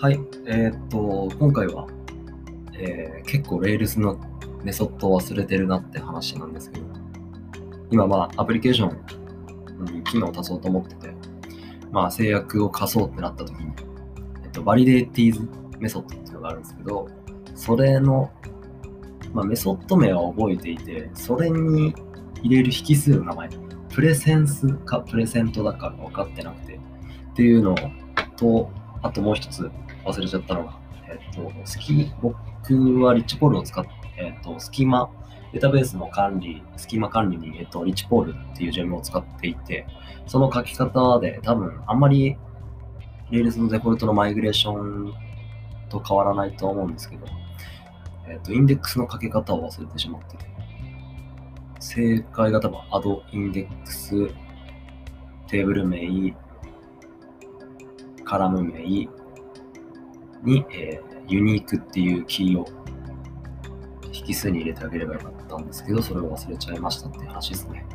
はい、えーっと、今回は、えー結構 Rails のメソッドを忘れてるなって話なんですけど、今まあアプリケーションに機能を足そうと思ってて、まあ制約を課そうってなった時に、えっと、 validates メソッドっていうのがあるんですけど、それの、まあ、メソッド名は覚えていて、それに入れる引数の名前、 presence か present だか分かってなくて、っていうのと、あともう一つ忘れちゃったのが、えっと、スキ、僕はリッチポールを使って、えっと、スキマ、データベースの管理、スキマ管理に、えっと、リッチポールっていうジェムを使っていて、その書き方で多分あんまり Rails のデフォルトのマイグレーションと変わらないと思うんですけど、えっと、インデックスの書き方を忘れてしまってて、正解が多分 add インデックス、テーブル名、カラム名に、えーユニークっていうキーを引数に入れてあげればよかったんですけど、それを忘れちゃいましたっていう話ですね。